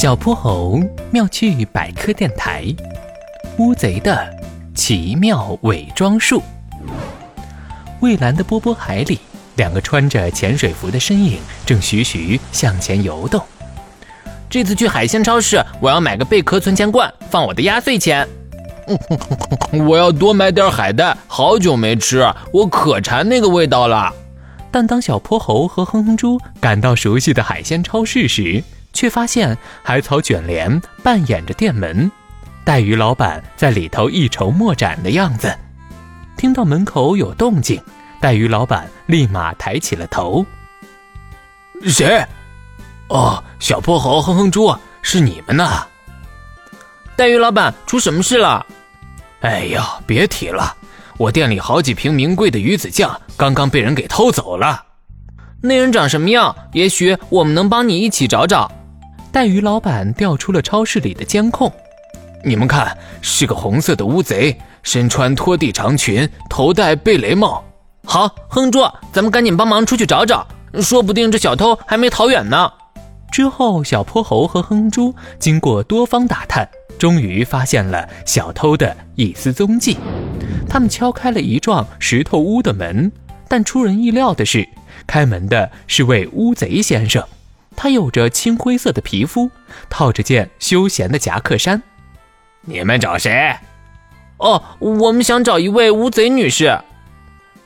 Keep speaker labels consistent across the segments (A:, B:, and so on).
A: 小泼猴妙趣百科电台，乌贼的奇妙伪装术。蔚蓝的波波海里，两个穿着潜水服的身影正徐徐向前游动。
B: 这次去海鲜超市，我要买个贝壳存钱罐，放我的压岁钱。
C: 我要多买点海带，好久没吃，我可馋那个味道了。
A: 但当小泼猴和哼哼猪赶到熟悉的海鲜超市时，却发现海草卷帘扮演着店门，带鱼老板在里头一筹莫展的样子。听到门口有动静，带鱼老板立马抬起了头。
C: 谁？哦，小泼猴、哼哼猪，是你们呐！
B: 带鱼老板，出什么事了？
C: 哎呀，别提了，我店里好几瓶名贵的鱼子酱刚刚被人给偷走了。
B: 那人长什么样？也许我们能帮你一起找找。
A: 带鱼老板调出了超市里的监控，
C: 你们看，是个红色的乌贼，身穿拖地长裙，头戴贝雷帽。
B: 好，哼猪，咱们赶紧帮忙出去找找，说不定这小偷还没逃远呢。
A: 之后，小泼猴和哼猪经过多方打探，终于发现了小偷的一丝踪迹。他们敲开了一幢石头屋的门，但出人意料的是，开门的是位乌贼先生。他有着青灰色的皮肤，套着件休闲的夹克衫。
C: 你们找谁？
B: 哦，我们想找一位乌贼女士。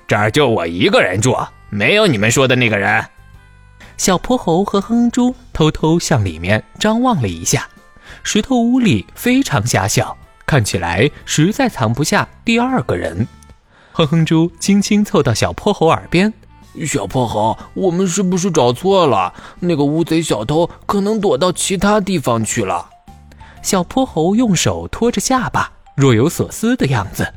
C: 这儿就我一个人住，没有你们说的那个人。
A: 小泼猴和哼猪偷偷向里面张望了一下，石头屋里非常狭小，看起来实在藏不下第二个人。哼哼猪轻轻凑到小泼猴耳边。
C: 小泼猴，我们是不是找错了？那个乌贼小偷可能躲到其他地方去了。
A: 小泼猴用手托着下巴，若有所思的样子。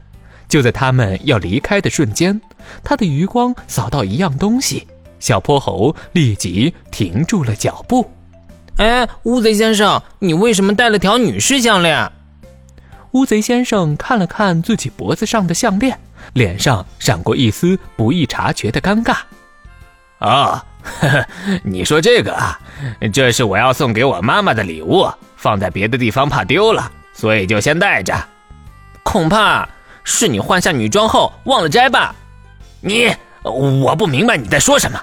A: 就在他们要离开的瞬间，他的余光扫到一样东西，小泼猴立即停住了脚步。
B: 哎，乌贼先生，你为什么戴了条女士项链？
A: 乌贼先生看了看自己脖子上的项链。脸上闪过一丝不易察觉的尴尬。
C: 啊，你说这个啊，这是我要送给我妈妈的礼物，放在别的地方怕丢了，所以就先带着。
B: 恐怕是你换下女装后忘了摘吧？
C: 你，我不明白你在说什么。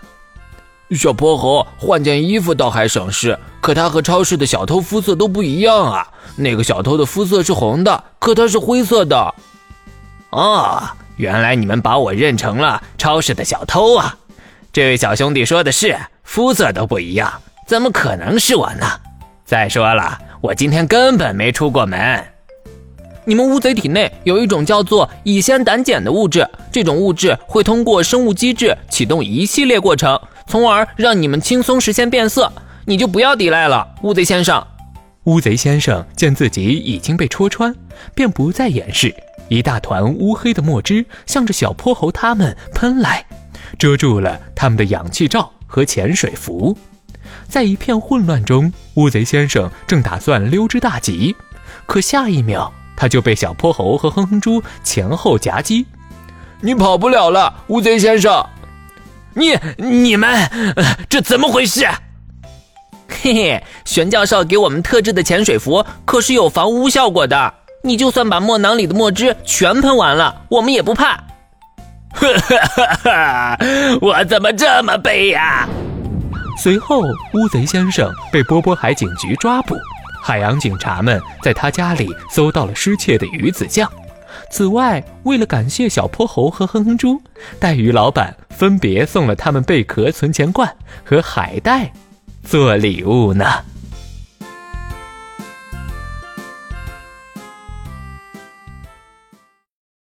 C: 小泼猴换件衣服倒还省事，可他和超市的小偷肤色都不一样啊。那个小偷的肤色是红的，可他是灰色的。哦。原来你们把我认成了超市的小偷啊！这位小兄弟说的是，肤色都不一样，怎么可能是我呢？再说了，我今天根本没出过门。
B: 你们乌贼体内有一种叫做乙酰胆碱的物质，这种物质会通过生物机制启动一系列过程，从而让你们轻松实现变色。你就不要抵赖了，乌贼先生。
A: 乌贼先生见自己已经被戳穿，便不再掩饰。一大团乌黑的墨汁向着小泼猴他们喷来，遮住了他们的氧气罩和潜水服。在一片混乱中，乌贼先生正打算溜之大吉，可下一秒他就被小泼猴和哼哼猪前后夹击。
C: 你跑不了了，乌贼先生！
B: 你你们这怎么回事？嘿嘿，玄教授给我们特制的潜水服可是有防污效果的。你就算把墨囊里的墨汁全喷完了，我们也不怕。
C: 我怎么这么背呀？
A: 随后，乌贼先生被波波海警局抓捕，海洋警察们在他家里搜到了失窃的鱼子酱。此外，为了感谢小泼猴和哼哼猪，带鱼老板分别送了他们贝壳存钱罐和海带做礼物呢。